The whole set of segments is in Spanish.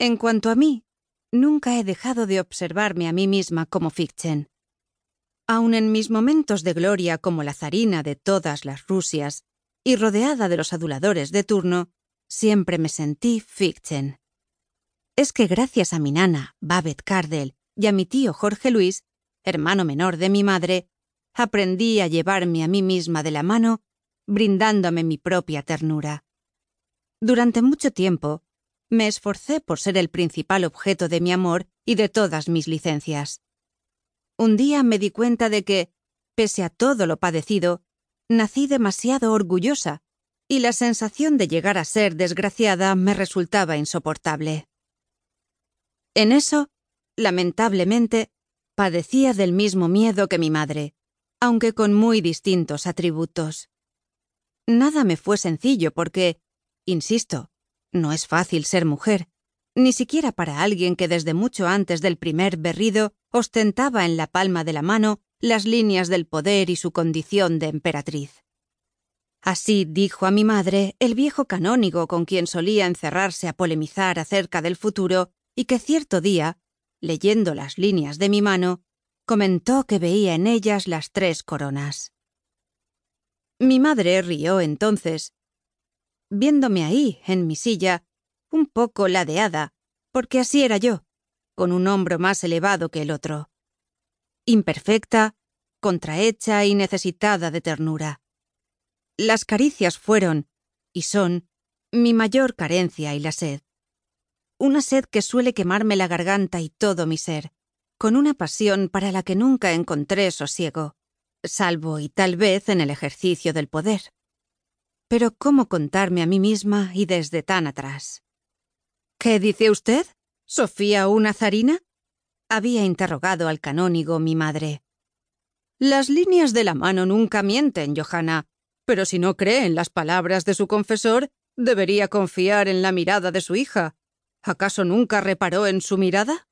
En cuanto a mí, nunca he dejado de observarme a mí misma como Fichten. Aun en mis momentos de gloria como la zarina de todas las Rusias y rodeada de los aduladores de turno, siempre me sentí Fichten. Es que gracias a mi nana, Babette Cardell, y a mi tío Jorge Luis, hermano menor de mi madre, aprendí a llevarme a mí misma de la mano, brindándome mi propia ternura. Durante mucho tiempo, me esforcé por ser el principal objeto de mi amor y de todas mis licencias. Un día me di cuenta de que, pese a todo lo padecido, nací demasiado orgullosa y la sensación de llegar a ser desgraciada me resultaba insoportable. En eso, lamentablemente, padecía del mismo miedo que mi madre, aunque con muy distintos atributos. Nada me fue sencillo porque, insisto, no es fácil ser mujer, ni siquiera para alguien que desde mucho antes del primer berrido ostentaba en la palma de la mano las líneas del poder y su condición de emperatriz. Así dijo a mi madre el viejo canónigo con quien solía encerrarse a polemizar acerca del futuro y que cierto día, leyendo las líneas de mi mano, comentó que veía en ellas las tres coronas. Mi madre rió entonces viéndome ahí, en mi silla, un poco ladeada, porque así era yo, con un hombro más elevado que el otro. Imperfecta, contrahecha y necesitada de ternura. Las caricias fueron, y son, mi mayor carencia y la sed. Una sed que suele quemarme la garganta y todo mi ser, con una pasión para la que nunca encontré sosiego, salvo y tal vez en el ejercicio del poder. Pero ¿cómo contarme a mí misma y desde tan atrás? ¿Qué dice usted? ¿Sofía una zarina? Había interrogado al canónigo mi madre. Las líneas de la mano nunca mienten, Johanna, pero si no cree en las palabras de su confesor, debería confiar en la mirada de su hija. ¿Acaso nunca reparó en su mirada?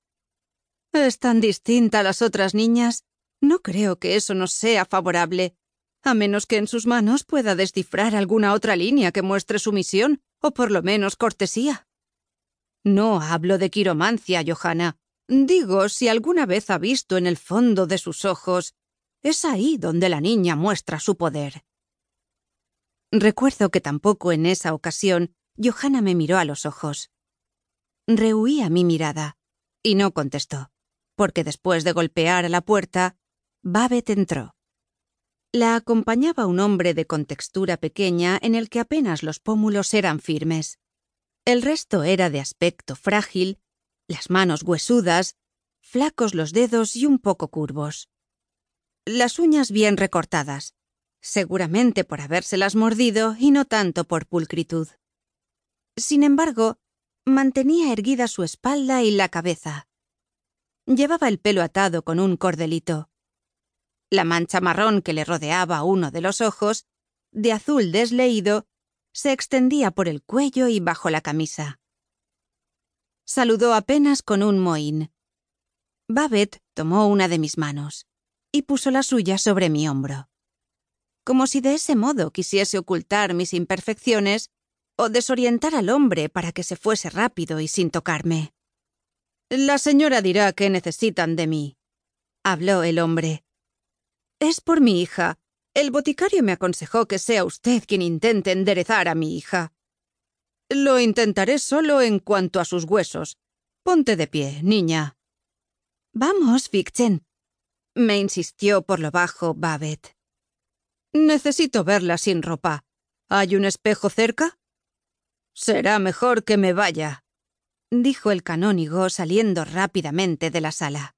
Es tan distinta a las otras niñas. No creo que eso nos sea favorable a menos que en sus manos pueda descifrar alguna otra línea que muestre sumisión, o por lo menos cortesía. No hablo de quiromancia, Johanna. Digo, si alguna vez ha visto en el fondo de sus ojos, es ahí donde la niña muestra su poder. Recuerdo que tampoco en esa ocasión Johanna me miró a los ojos. Rehuía mi mirada, y no contestó, porque después de golpear a la puerta, Babet entró. La acompañaba un hombre de contextura pequeña en el que apenas los pómulos eran firmes. El resto era de aspecto frágil, las manos huesudas, flacos los dedos y un poco curvos. Las uñas bien recortadas, seguramente por habérselas mordido y no tanto por pulcritud. Sin embargo, mantenía erguida su espalda y la cabeza. Llevaba el pelo atado con un cordelito. La mancha marrón que le rodeaba uno de los ojos, de azul desleído, se extendía por el cuello y bajo la camisa. Saludó apenas con un mohín. Babet tomó una de mis manos y puso la suya sobre mi hombro. Como si de ese modo quisiese ocultar mis imperfecciones o desorientar al hombre para que se fuese rápido y sin tocarme. La señora dirá que necesitan de mí, habló el hombre. Es por mi hija. El boticario me aconsejó que sea usted quien intente enderezar a mi hija. Lo intentaré solo en cuanto a sus huesos. Ponte de pie, niña. Vamos, Fichten. Me insistió por lo bajo Babet. Necesito verla sin ropa. ¿Hay un espejo cerca? Será mejor que me vaya, dijo el canónigo saliendo rápidamente de la sala.